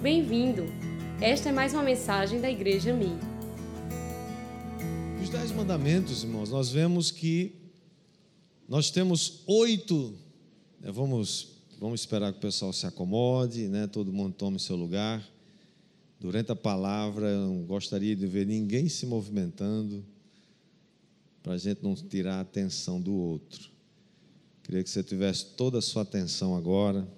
Bem-vindo! Esta é mais uma mensagem da Igreja Mi. Os Dez Mandamentos, irmãos, nós vemos que nós temos oito. né, vamos, vamos esperar que o pessoal se acomode, né, todo mundo tome seu lugar. Durante a palavra, eu não gostaria de ver ninguém se movimentando, para a gente não tirar a atenção do outro. Queria que você tivesse toda a sua atenção agora.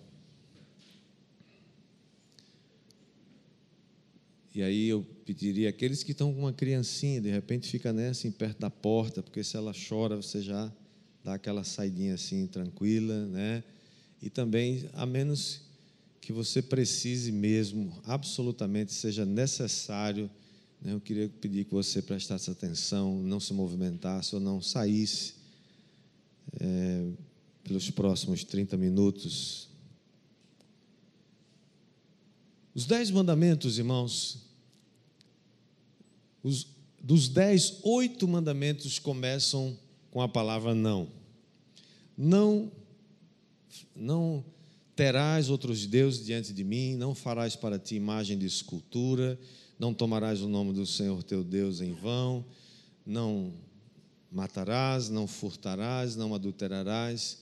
E aí eu pediria aqueles que estão com uma criancinha, de repente fica nessa assim, perto da porta, porque se ela chora, você já dá aquela saidinha assim tranquila, né? E também, a menos que você precise mesmo, absolutamente seja necessário, né? eu queria pedir que você prestasse atenção, não se movimentasse ou não saísse é, pelos próximos 30 minutos os dez mandamentos, irmãos, os, dos dez, oito mandamentos começam com a palavra não. Não, não terás outros deuses diante de mim, não farás para ti imagem de escultura, não tomarás o nome do Senhor teu Deus em vão, não matarás, não furtarás, não adulterarás,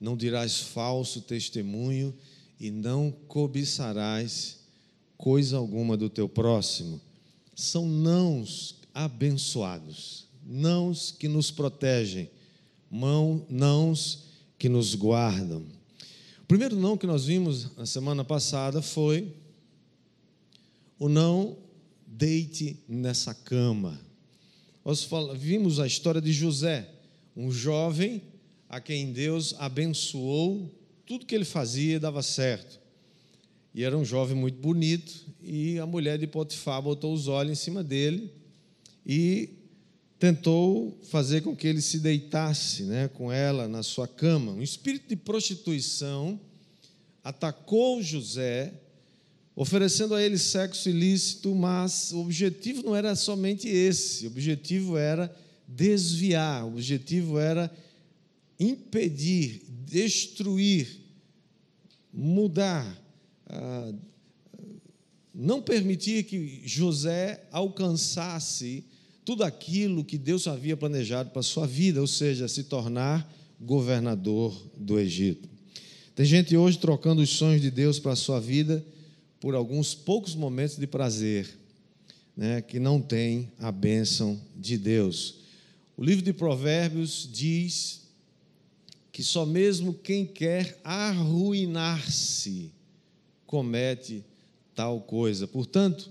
não dirás falso testemunho e não cobiçarás coisa alguma do teu próximo. São nãos abençoados, nãos que nos protegem, mão, nãos que nos guardam. O primeiro não que nós vimos na semana passada foi o não deite nessa cama. Nós vimos a história de José, um jovem a quem Deus abençoou, tudo que ele fazia dava certo. E era um jovem muito bonito, e a mulher de Potifar botou os olhos em cima dele e tentou fazer com que ele se deitasse né, com ela na sua cama. Um espírito de prostituição atacou José, oferecendo a ele sexo ilícito, mas o objetivo não era somente esse, o objetivo era desviar, o objetivo era impedir, destruir, mudar ah, não permitir que José alcançasse tudo aquilo que Deus havia planejado para a sua vida, ou seja, se tornar governador do Egito. Tem gente hoje trocando os sonhos de Deus para a sua vida por alguns poucos momentos de prazer, né, que não tem a bênção de Deus. O livro de Provérbios diz que só mesmo quem quer arruinar-se comete tal coisa. Portanto,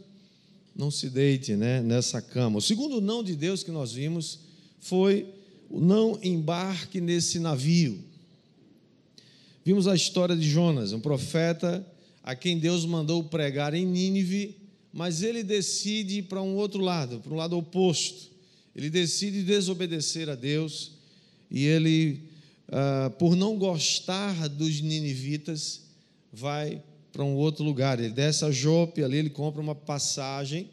não se deite né, nessa cama. O segundo não de Deus que nós vimos foi o não embarque nesse navio. Vimos a história de Jonas, um profeta a quem Deus mandou pregar em Nínive, mas ele decide ir para um outro lado, para um lado oposto. Ele decide desobedecer a Deus e ele, ah, por não gostar dos ninivitas, vai para um outro lugar. Ele desce a Jope, ali ele compra uma passagem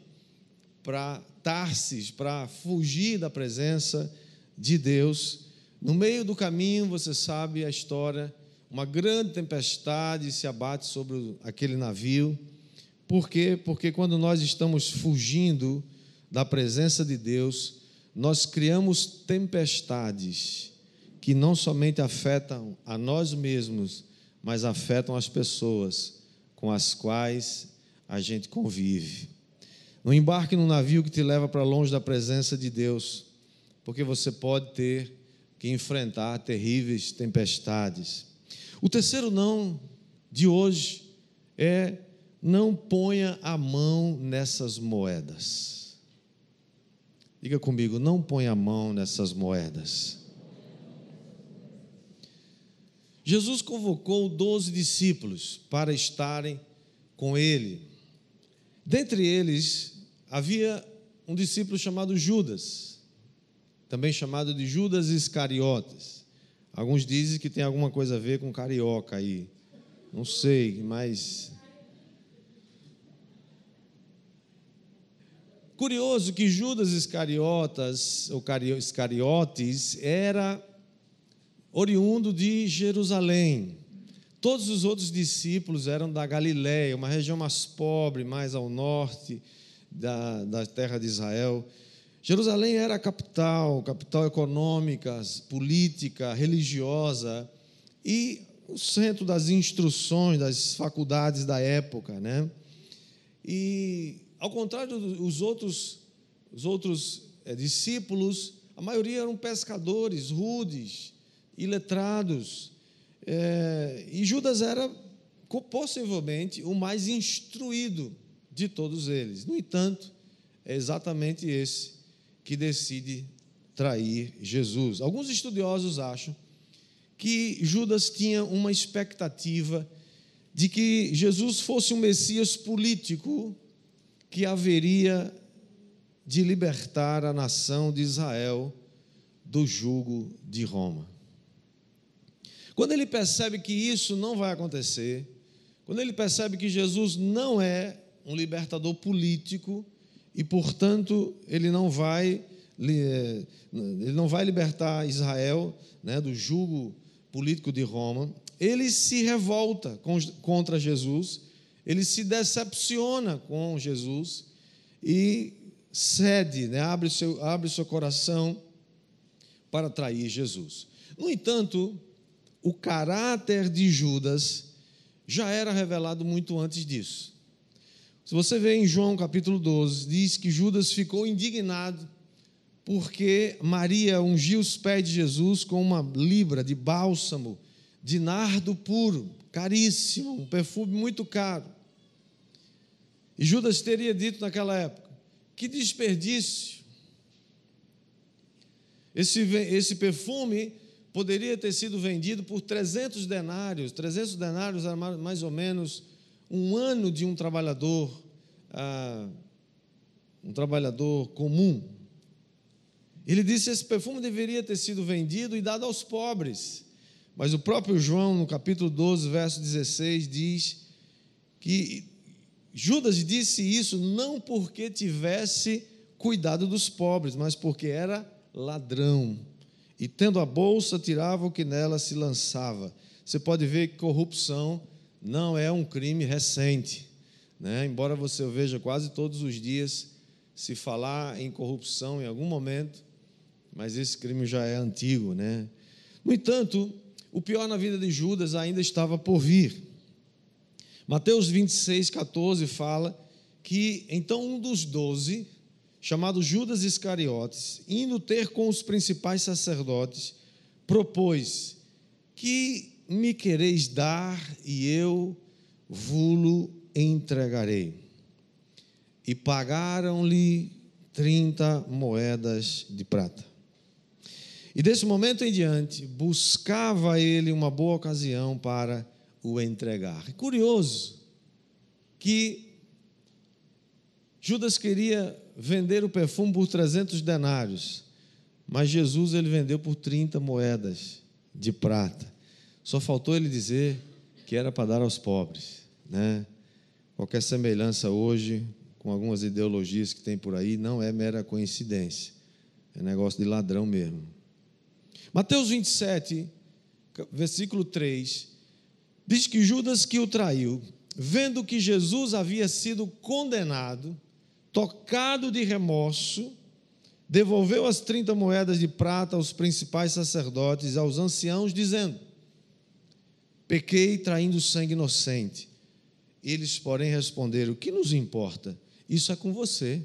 para Tarsis, para fugir da presença de Deus. No meio do caminho, você sabe a história, uma grande tempestade se abate sobre aquele navio. Por quê? Porque quando nós estamos fugindo da presença de Deus, nós criamos tempestades que não somente afetam a nós mesmos, mas afetam as pessoas com as quais a gente convive. Não embarque num navio que te leva para longe da presença de Deus, porque você pode ter que enfrentar terríveis tempestades. O terceiro não de hoje é não ponha a mão nessas moedas. Diga comigo, não ponha a mão nessas moedas. Jesus convocou doze discípulos para estarem com ele. Dentre eles havia um discípulo chamado Judas, também chamado de Judas Iscariotes. Alguns dizem que tem alguma coisa a ver com carioca aí. Não sei, mas. Curioso que Judas Iscariotas, ou Iscariotes, era oriundo de Jerusalém. Todos os outros discípulos eram da Galiléia, uma região mais pobre, mais ao norte da, da terra de Israel. Jerusalém era a capital, capital econômica, política, religiosa e o centro das instruções das faculdades da época, né? E ao contrário dos outros, os outros é, discípulos, a maioria eram pescadores, rudes, iletrados, é, e Judas era possivelmente o mais instruído de todos eles. No entanto, é exatamente esse que decide trair Jesus. Alguns estudiosos acham que Judas tinha uma expectativa de que Jesus fosse um Messias político que haveria de libertar a nação de Israel do jugo de Roma. Quando ele percebe que isso não vai acontecer, quando ele percebe que Jesus não é um libertador político e, portanto, ele não vai ele não vai libertar Israel né, do jugo político de Roma, ele se revolta contra Jesus, ele se decepciona com Jesus e cede, né, abre, seu, abre seu coração para trair Jesus. No entanto, o caráter de Judas já era revelado muito antes disso. Se você vê em João capítulo 12, diz que Judas ficou indignado porque Maria ungiu os pés de Jesus com uma libra de bálsamo, de nardo puro, caríssimo, um perfume muito caro. E Judas teria dito naquela época: que desperdício! Esse, esse perfume poderia ter sido vendido por 300 denários. 300 denários era mais ou menos um ano de um trabalhador, ah, um trabalhador comum. Ele disse esse perfume deveria ter sido vendido e dado aos pobres. Mas o próprio João, no capítulo 12, verso 16, diz que Judas disse isso não porque tivesse cuidado dos pobres, mas porque era ladrão e tendo a bolsa, tirava o que nela se lançava. Você pode ver que corrupção não é um crime recente. Né? Embora você veja quase todos os dias se falar em corrupção em algum momento, mas esse crime já é antigo. Né? No entanto, o pior na vida de Judas ainda estava por vir. Mateus 26, 14 fala que então um dos doze, chamado Judas Iscariotes, indo ter com os principais sacerdotes, propôs: Que me quereis dar e eu vulo entregarei. E pagaram-lhe 30 moedas de prata. E desse momento em diante, buscava ele uma boa ocasião para o entregar. É curioso que Judas queria vender o perfume por 300 denários, mas Jesus ele vendeu por 30 moedas de prata. Só faltou ele dizer que era para dar aos pobres, né? Qualquer semelhança hoje com algumas ideologias que tem por aí não é mera coincidência. É negócio de ladrão mesmo. Mateus 27, versículo 3, diz que Judas que o traiu, vendo que Jesus havia sido condenado, tocado de remorso, devolveu as 30 moedas de prata aos principais sacerdotes e aos anciãos, dizendo: Pequei traindo sangue inocente. Eles, porém, responderam: O que nos importa? Isso é com você.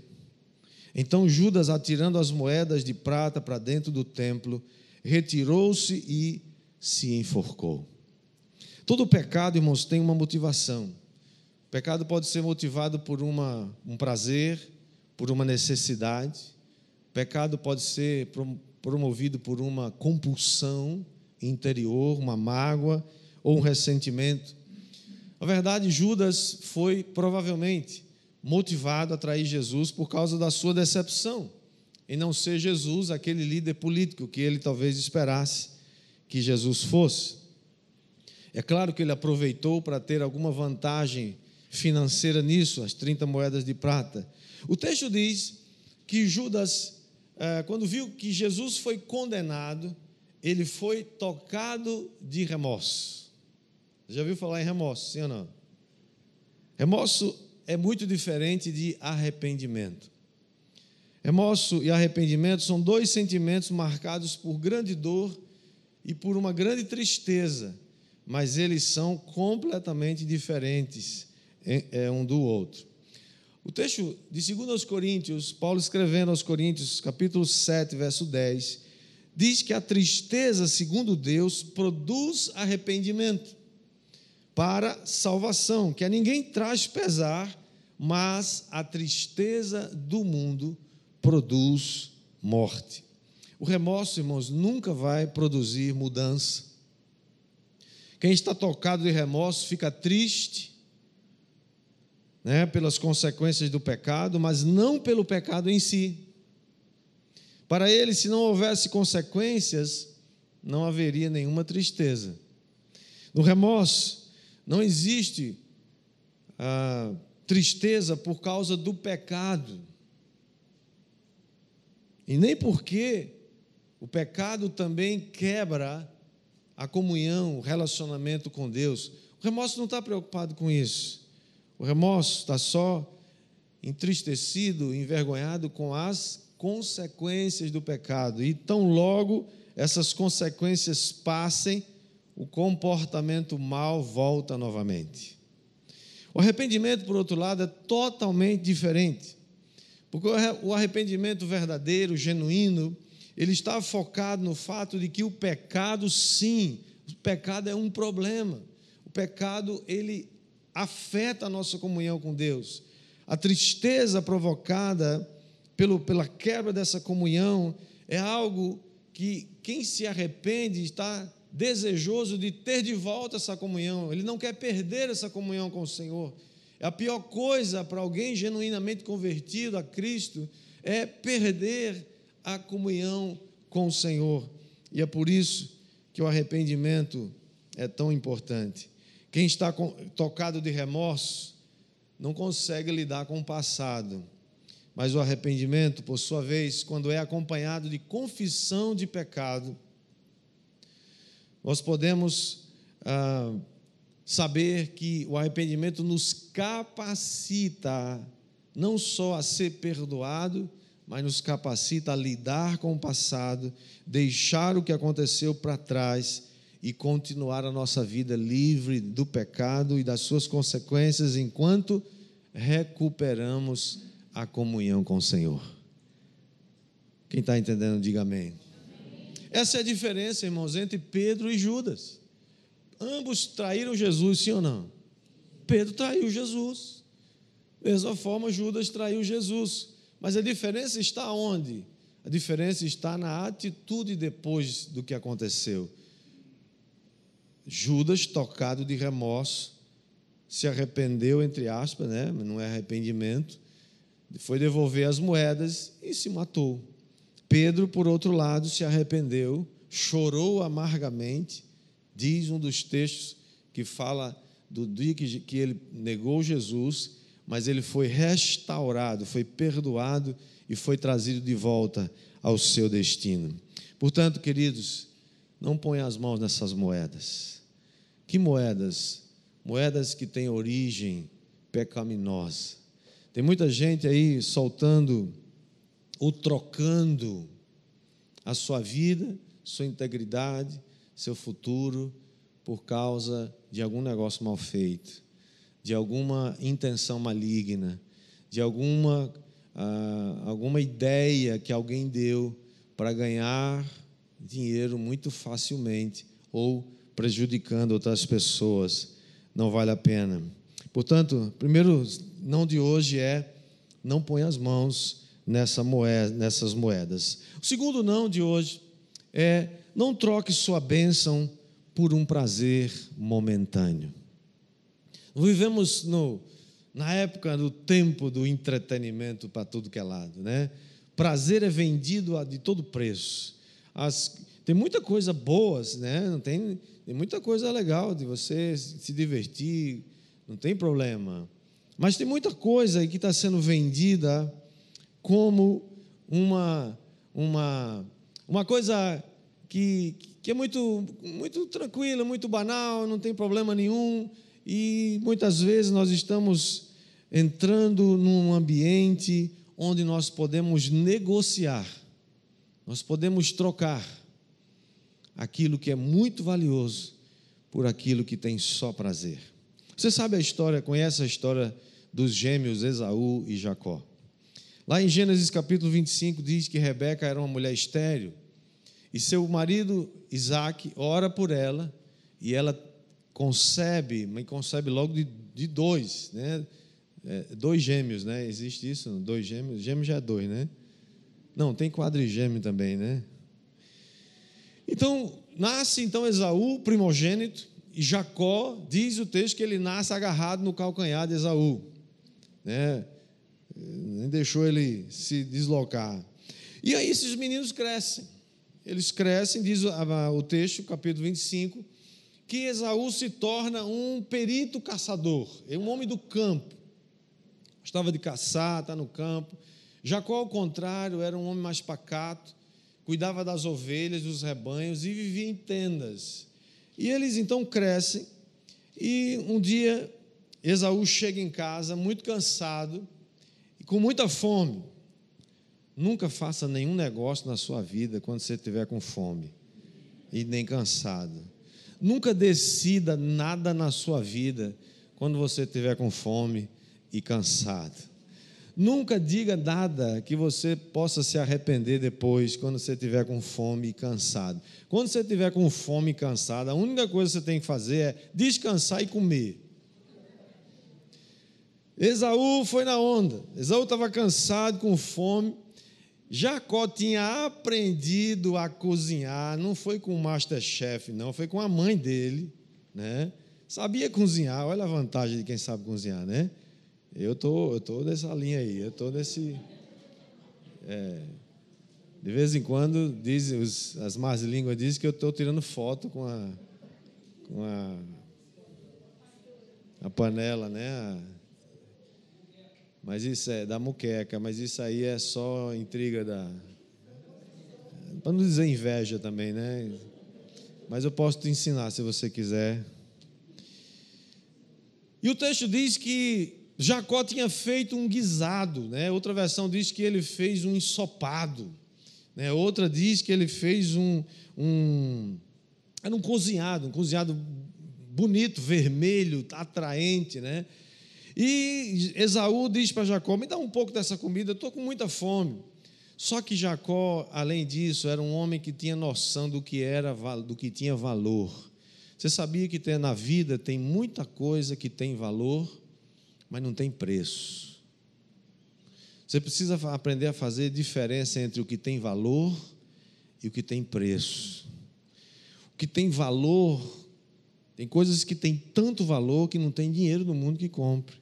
Então Judas, atirando as moedas de prata para dentro do templo, retirou-se e se enforcou. Todo pecado, irmãos, tem uma motivação pecado pode ser motivado por uma, um prazer, por uma necessidade. pecado pode ser promovido por uma compulsão interior, uma mágoa ou um ressentimento. Na verdade, Judas foi provavelmente motivado a trair Jesus por causa da sua decepção em não ser Jesus aquele líder político que ele talvez esperasse que Jesus fosse. É claro que ele aproveitou para ter alguma vantagem financeira nisso, as 30 moedas de prata. O texto diz que Judas, eh, quando viu que Jesus foi condenado, ele foi tocado de remorso. Já viu falar em remorso, sim ou não? Remorso é muito diferente de arrependimento. Remorso e arrependimento são dois sentimentos marcados por grande dor e por uma grande tristeza, mas eles são completamente diferentes um do outro. O texto de 2 Coríntios, Paulo escrevendo aos Coríntios, capítulo 7, verso 10, diz que a tristeza, segundo Deus, produz arrependimento para salvação, que a ninguém traz pesar, mas a tristeza do mundo produz morte. O remorso, irmãos, nunca vai produzir mudança. Quem está tocado de remorso fica triste, né, pelas consequências do pecado, mas não pelo pecado em si. Para ele, se não houvesse consequências, não haveria nenhuma tristeza. No remorso, não existe ah, tristeza por causa do pecado. E nem porque o pecado também quebra a comunhão, o relacionamento com Deus. O remorso não está preocupado com isso. O remorso está só entristecido, envergonhado com as consequências do pecado. E tão logo essas consequências passem, o comportamento mal volta novamente. O arrependimento, por outro lado, é totalmente diferente. Porque o arrependimento verdadeiro, genuíno, ele está focado no fato de que o pecado, sim, o pecado é um problema. O pecado, ele afeta a nossa comunhão com Deus. A tristeza provocada pelo, pela quebra dessa comunhão é algo que quem se arrepende está desejoso de ter de volta essa comunhão, ele não quer perder essa comunhão com o Senhor. A pior coisa para alguém genuinamente convertido a Cristo é perder a comunhão com o Senhor. E é por isso que o arrependimento é tão importante. Quem está tocado de remorso não consegue lidar com o passado. Mas o arrependimento, por sua vez, quando é acompanhado de confissão de pecado, nós podemos ah, saber que o arrependimento nos capacita não só a ser perdoado, mas nos capacita a lidar com o passado, deixar o que aconteceu para trás e continuar a nossa vida livre do pecado e das suas consequências enquanto recuperamos a comunhão com o Senhor. Quem está entendendo, diga amém. Essa é a diferença, irmãos, entre Pedro e Judas. Ambos traíram Jesus, sim ou não? Pedro traiu Jesus. Da mesma forma, Judas traiu Jesus. Mas a diferença está onde? A diferença está na atitude depois do que aconteceu. Judas, tocado de remorso, se arrependeu, entre aspas, né? não é arrependimento, foi devolver as moedas e se matou. Pedro, por outro lado, se arrependeu, chorou amargamente, diz um dos textos que fala do dia que, que ele negou Jesus, mas ele foi restaurado, foi perdoado e foi trazido de volta ao seu destino. Portanto, queridos, não ponha as mãos nessas moedas. Que moedas? Moedas que têm origem pecaminosa. Tem muita gente aí soltando ou trocando a sua vida, sua integridade, seu futuro por causa de algum negócio mal feito, de alguma intenção maligna, de alguma, ah, alguma ideia que alguém deu para ganhar dinheiro muito facilmente ou prejudicando outras pessoas. Não vale a pena. Portanto, primeiro não de hoje é não põe as mãos nessa moeda, nessas moedas. O segundo não de hoje é não troque sua bênção por um prazer momentâneo. Vivemos no, na época do tempo do entretenimento para tudo que é lado, né? Prazer é vendido a de todo preço. As, tem muita coisa boas, né? Não tem tem muita coisa legal de você se divertir, não tem problema. Mas tem muita coisa que está sendo vendida como uma, uma, uma coisa que, que é muito, muito tranquila, muito banal, não tem problema nenhum, e muitas vezes nós estamos entrando num ambiente onde nós podemos negociar, nós podemos trocar aquilo que é muito valioso por aquilo que tem só prazer. Você sabe a história, conhece a história dos gêmeos Esaú e Jacó? Lá em Gênesis capítulo 25 diz que Rebeca era uma mulher estéril e seu marido Isaac ora por ela e ela concebe, mas concebe logo de, de dois, né? É, dois gêmeos, né? Existe isso? Dois gêmeos? Gêmeo já é dois, né? Não, tem quadrigêmeo também, né? Então, nasce então Esaú, primogênito, e Jacó, diz o texto que ele nasce agarrado no calcanhar de Esaú, né? Nem deixou ele se deslocar. E aí esses meninos crescem. Eles crescem, diz o texto, capítulo 25, que Esaú se torna um perito caçador, é um homem do campo. Gostava de caçar, está no campo. Jacó, ao contrário, era um homem mais pacato, cuidava das ovelhas, dos rebanhos e vivia em tendas. E eles então crescem, e um dia Esaú chega em casa muito cansado e com muita fome. Nunca faça nenhum negócio na sua vida quando você estiver com fome e nem cansado. Nunca decida nada na sua vida quando você estiver com fome e cansado. Nunca diga nada que você possa se arrepender depois, quando você estiver com fome e cansado. Quando você estiver com fome e cansado, a única coisa que você tem que fazer é descansar e comer. Esaú foi na onda. Esaú estava cansado, com fome. Jacó tinha aprendido a cozinhar, não foi com o Masterchef, não, foi com a mãe dele, né? Sabia cozinhar, olha a vantagem de quem sabe cozinhar, né? Eu tô, eu tô nessa linha aí, eu tô nesse. É, de vez em quando dizem os, as más línguas dizem que eu estou tirando foto com a, com a, a panela, né? A, mas isso é da muqueca, mas isso aí é só intriga da. Para não dizer inveja também, né? Mas eu posso te ensinar se você quiser. E o texto diz que Jacó tinha feito um guisado, né? outra versão diz que ele fez um ensopado, né? outra diz que ele fez um, um. Era um cozinhado, um cozinhado bonito, vermelho, atraente, né? E Esaú diz para Jacó: Me dá um pouco dessa comida, estou com muita fome. Só que Jacó, além disso, era um homem que tinha noção do que era, do que tinha valor. Você sabia que na vida tem muita coisa que tem valor mas não tem preço. Você precisa aprender a fazer diferença entre o que tem valor e o que tem preço. O que tem valor, tem coisas que têm tanto valor que não tem dinheiro no mundo que compre.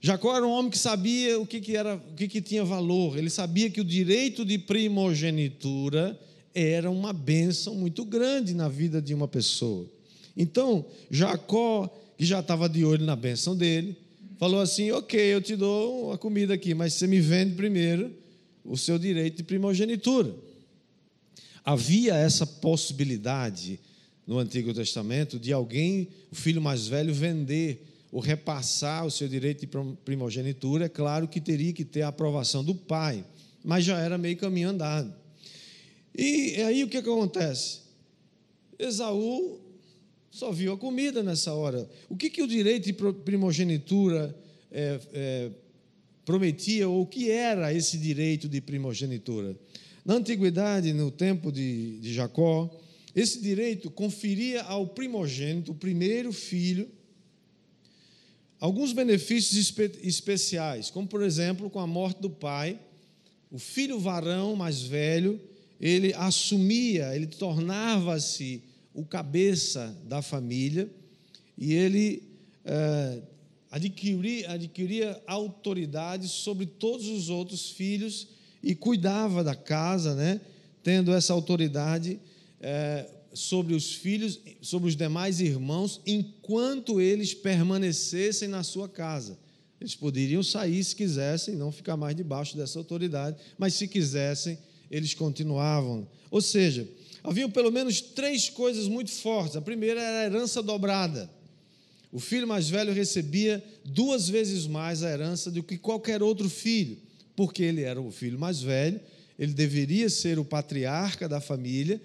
Jacó era um homem que sabia o que, que era, o que, que tinha valor. Ele sabia que o direito de primogenitura era uma bênção muito grande na vida de uma pessoa. Então, Jacó, que já estava de olho na bênção dele, falou assim: Ok, eu te dou a comida aqui, mas você me vende primeiro o seu direito de primogenitura. Havia essa possibilidade no Antigo Testamento de alguém, o filho mais velho, vender ou repassar o seu direito de primogenitura. É claro que teria que ter a aprovação do pai, mas já era meio caminho andado. E aí o que, acontece? Esaú só viu a comida nessa hora. O que, que o direito de primogenitura é, é, prometia, ou o que era esse direito de primogenitura? Na antiguidade, no tempo de, de Jacó, esse direito conferia ao primogênito, o primeiro filho, alguns benefícios espe especiais, como por exemplo, com a morte do pai, o filho varão mais velho, ele assumia, ele tornava-se o cabeça da família e ele é, adquiria, adquiria autoridade sobre todos os outros filhos e cuidava da casa, né? tendo essa autoridade é, sobre os filhos, sobre os demais irmãos, enquanto eles permanecessem na sua casa. Eles poderiam sair se quisessem, não ficar mais debaixo dessa autoridade, mas se quisessem, eles continuavam. Ou seja, havia pelo menos três coisas muito fortes. A primeira era a herança dobrada. O filho mais velho recebia duas vezes mais a herança do que qualquer outro filho, porque ele era o filho mais velho, ele deveria ser o patriarca da família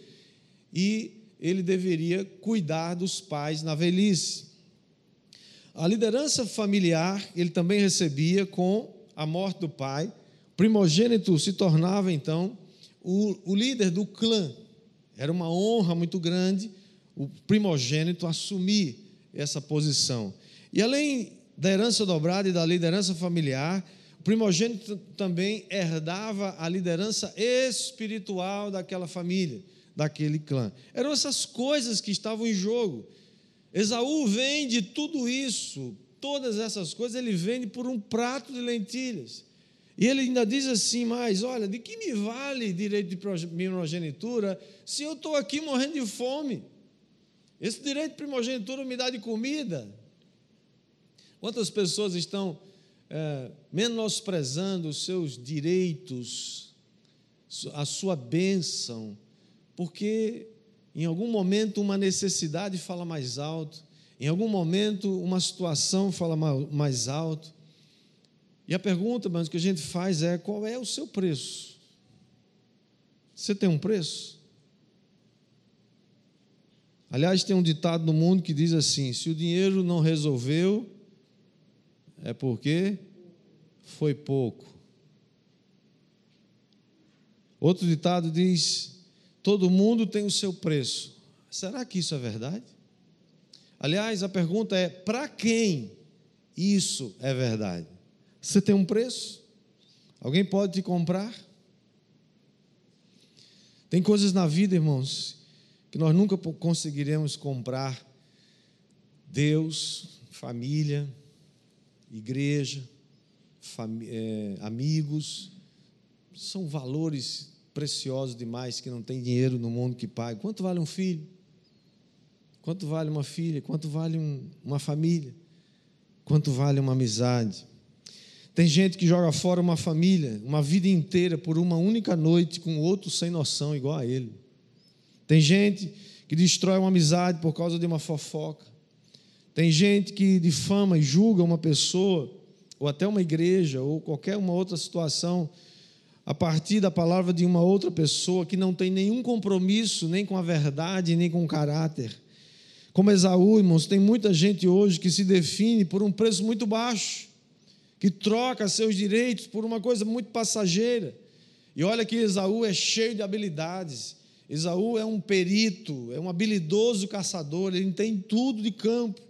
e ele deveria cuidar dos pais na velhice. A liderança familiar ele também recebia com a morte do pai. O primogênito se tornava então o, o líder do clã. Era uma honra muito grande o primogênito assumir essa posição. E além da herança dobrada e da liderança familiar, o primogênito também herdava a liderança espiritual daquela família, daquele clã. Eram essas coisas que estavam em jogo. Esaú vende tudo isso, todas essas coisas, ele vende por um prato de lentilhas. E ele ainda diz assim: Mas olha, de que me vale direito de primogenitura se eu estou aqui morrendo de fome? Esse direito de primogenitura me dá de comida. Quantas pessoas estão é, menosprezando os seus direitos, a sua bênção, porque em algum momento uma necessidade fala mais alto, em algum momento uma situação fala mais alto. E a pergunta, mas que a gente faz é: qual é o seu preço? Você tem um preço? Aliás, tem um ditado no mundo que diz assim: se o dinheiro não resolveu, é porque foi pouco. Outro ditado diz: todo mundo tem o seu preço. Será que isso é verdade? Aliás, a pergunta é: para quem isso é verdade? Você tem um preço? Alguém pode te comprar? Tem coisas na vida, irmãos, que nós nunca conseguiremos comprar Deus, família, igreja, é, amigos, são valores preciosos demais que não tem dinheiro no mundo que pague. Quanto vale um filho? Quanto vale uma filha? Quanto vale um, uma família? Quanto vale uma amizade? Tem gente que joga fora uma família, uma vida inteira por uma única noite com outro sem noção igual a ele. Tem gente que destrói uma amizade por causa de uma fofoca. Tem gente que difama e julga uma pessoa, ou até uma igreja, ou qualquer uma outra situação, a partir da palavra de uma outra pessoa que não tem nenhum compromisso nem com a verdade, nem com o caráter. Como Esaú, irmãos, tem muita gente hoje que se define por um preço muito baixo, que troca seus direitos por uma coisa muito passageira. E olha que Esaú é cheio de habilidades, Esaú é um perito, é um habilidoso caçador, ele tem tudo de campo,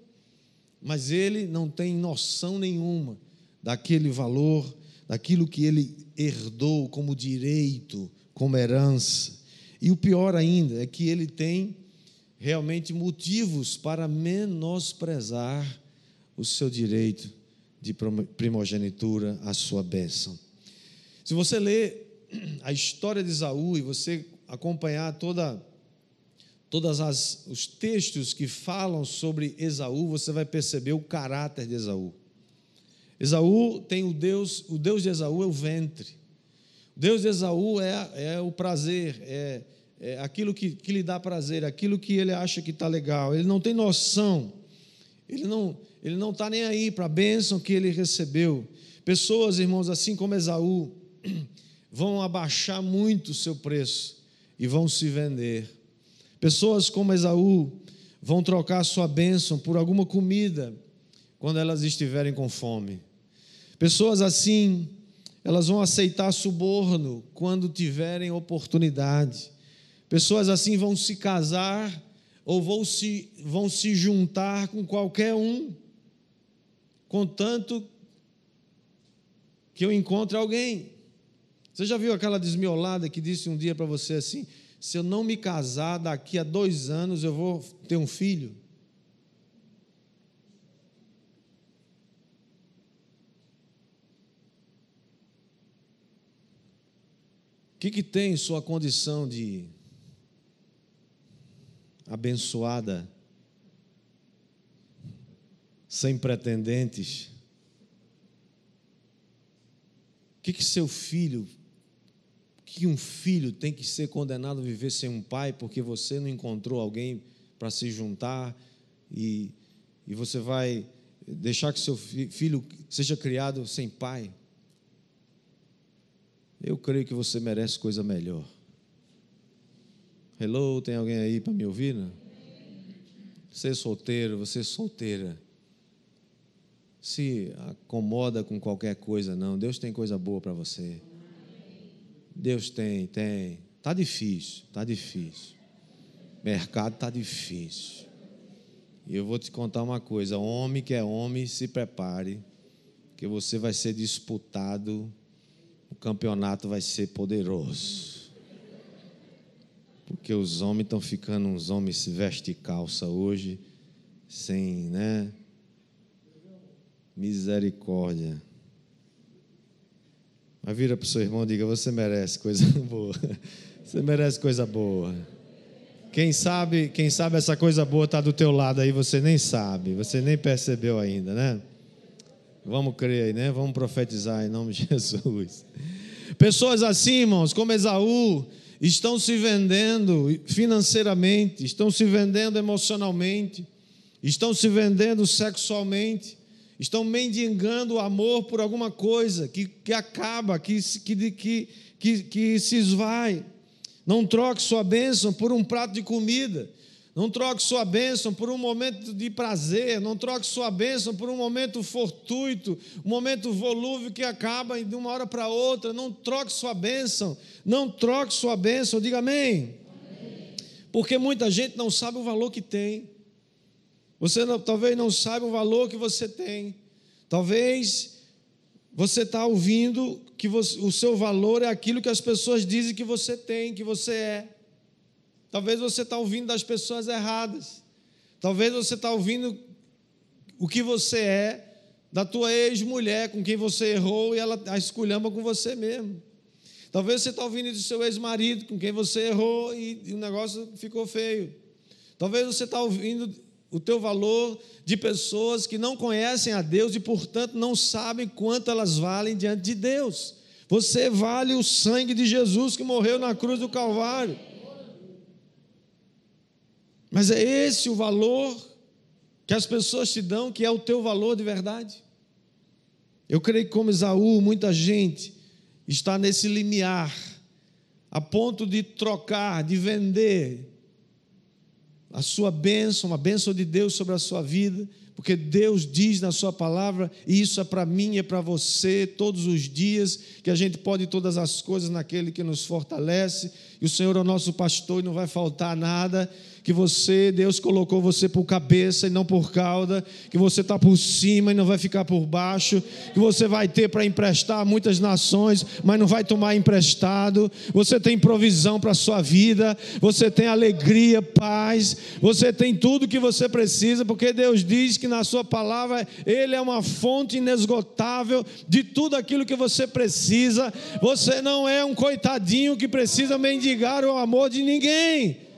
mas ele não tem noção nenhuma daquele valor, daquilo que ele herdou como direito, como herança. E o pior ainda é que ele tem realmente motivos para menosprezar o seu direito de primogenitura, a sua bênção. Se você lê a história de Esaú e você acompanhar toda todas as os textos que falam sobre Esaú, você vai perceber o caráter de Esaú. Esaú tem o Deus, o Deus de Esaú é o ventre. O Deus de Esaú é, é o prazer, é, é aquilo que, que lhe dá prazer, aquilo que ele acha que está legal. Ele não tem noção, ele não ele não está nem aí para a bênção que ele recebeu. Pessoas, irmãos, assim como Esaú, vão abaixar muito o seu preço e vão se vender. Pessoas como Esaú vão trocar sua bênção por alguma comida quando elas estiverem com fome. Pessoas assim, elas vão aceitar suborno quando tiverem oportunidade. Pessoas assim vão se casar ou vão se, vão se juntar com qualquer um, contanto que eu encontre alguém. Você já viu aquela desmiolada que disse um dia para você assim: se eu não me casar, daqui a dois anos eu vou ter um filho? O que, que tem sua condição de abençoada, sem pretendentes? O que, que seu filho que um filho tem que ser condenado a viver sem um pai porque você não encontrou alguém para se juntar e, e você vai deixar que seu filho seja criado sem pai? Eu creio que você merece coisa melhor. Hello, tem alguém aí para me ouvir? Não? Você é solteiro, você é solteira. Se acomoda com qualquer coisa, não. Deus tem coisa boa para você. Deus tem, tem. Tá difícil, tá difícil. Mercado tá difícil. E eu vou te contar uma coisa: homem que é homem, se prepare, que você vai ser disputado. O campeonato vai ser poderoso. Porque os homens estão ficando uns homens se veste calça hoje, sem, né? Misericórdia. Mas vira para o seu irmão e diga: Você merece coisa boa. Você merece coisa boa. Quem sabe, quem sabe essa coisa boa está do teu lado aí, você nem sabe, você nem percebeu ainda, né? Vamos crer aí, né? Vamos profetizar em nome de Jesus. Pessoas assim, irmãos, como Esaú, estão se vendendo financeiramente, estão se vendendo emocionalmente, estão se vendendo sexualmente, estão mendigando o amor por alguma coisa que, que acaba, que, que, que, que, que se esvai. Não troque sua bênção por um prato de comida. Não troque sua bênção por um momento de prazer, não troque sua bênção por um momento fortuito, um momento volúvel que acaba de uma hora para outra. Não troque sua bênção, não troque sua bênção, diga amém. amém. Porque muita gente não sabe o valor que tem. Você não, talvez não saiba o valor que você tem. Talvez você está ouvindo que você, o seu valor é aquilo que as pessoas dizem que você tem, que você é. Talvez você está ouvindo das pessoas erradas. Talvez você está ouvindo o que você é da tua ex-mulher com quem você errou e ela a esculhamba com você mesmo. Talvez você está ouvindo do seu ex-marido com quem você errou e, e o negócio ficou feio. Talvez você está ouvindo o teu valor de pessoas que não conhecem a Deus e, portanto, não sabem quanto elas valem diante de Deus. Você vale o sangue de Jesus que morreu na cruz do Calvário. Mas é esse o valor que as pessoas te dão, que é o teu valor de verdade. Eu creio que, como Esaú, muita gente está nesse limiar, a ponto de trocar, de vender a sua bênção, a bênção de Deus sobre a sua vida, porque Deus diz na Sua palavra, e isso é para mim, é para você, todos os dias, que a gente pode todas as coisas naquele que nos fortalece, e o Senhor é o nosso pastor e não vai faltar nada que você, Deus colocou você por cabeça e não por cauda, que você está por cima e não vai ficar por baixo, que você vai ter para emprestar a muitas nações, mas não vai tomar emprestado, você tem provisão para a sua vida, você tem alegria, paz, você tem tudo que você precisa, porque Deus diz que na sua palavra Ele é uma fonte inesgotável de tudo aquilo que você precisa, você não é um coitadinho que precisa mendigar o amor de ninguém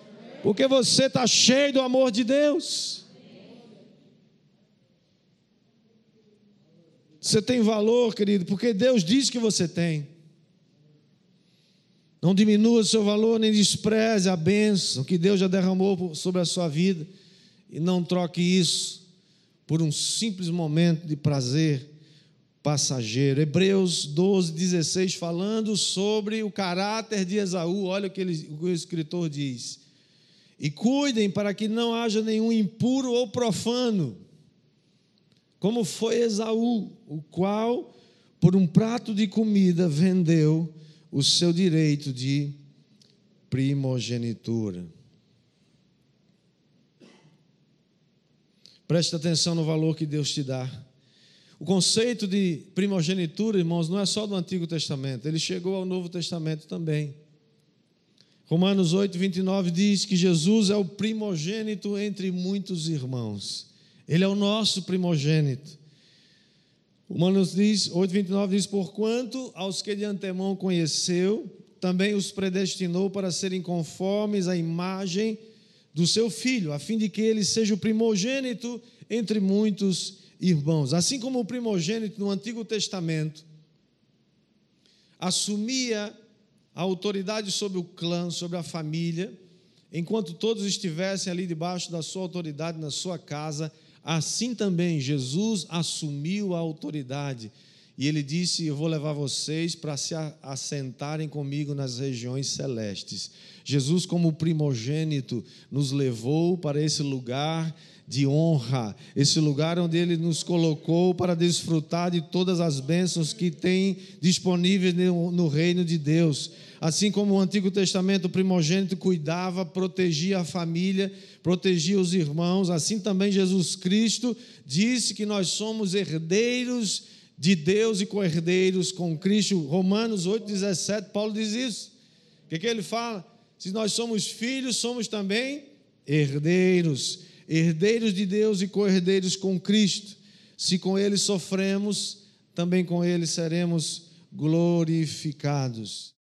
porque você está cheio do amor de Deus. Você tem valor, querido, porque Deus diz que você tem. Não diminua o seu valor, nem despreze a bênção que Deus já derramou sobre a sua vida. E não troque isso por um simples momento de prazer passageiro. Hebreus 12, 16, falando sobre o caráter de Esaú. Olha o que, ele, o, que o escritor diz. E cuidem para que não haja nenhum impuro ou profano, como foi Esaú, o qual, por um prato de comida, vendeu o seu direito de primogenitura. Preste atenção no valor que Deus te dá. O conceito de primogenitura, irmãos, não é só do Antigo Testamento, ele chegou ao Novo Testamento também. Romanos 8, 29 diz que Jesus é o primogênito entre muitos irmãos. Ele é o nosso primogênito. Romanos diz, 8, 29 diz: Porquanto aos que de antemão conheceu, também os predestinou para serem conformes à imagem do seu filho, a fim de que ele seja o primogênito entre muitos irmãos. Assim como o primogênito no Antigo Testamento assumia a autoridade sobre o clã, sobre a família, enquanto todos estivessem ali debaixo da sua autoridade na sua casa, assim também Jesus assumiu a autoridade. E ele disse: Eu vou levar vocês para se assentarem comigo nas regiões celestes. Jesus, como primogênito, nos levou para esse lugar de honra, esse lugar onde Ele nos colocou para desfrutar de todas as bênçãos que tem disponíveis no reino de Deus. Assim como o Antigo Testamento, o primogênito cuidava, protegia a família, protegia os irmãos, assim também Jesus Cristo disse que nós somos herdeiros de Deus e co-herdeiros com Cristo. Romanos 8,17, Paulo diz isso. O que, que ele fala? Se nós somos filhos, somos também herdeiros herdeiros de Deus e co-herdeiros com Cristo. Se com Ele sofremos, também com Ele seremos glorificados.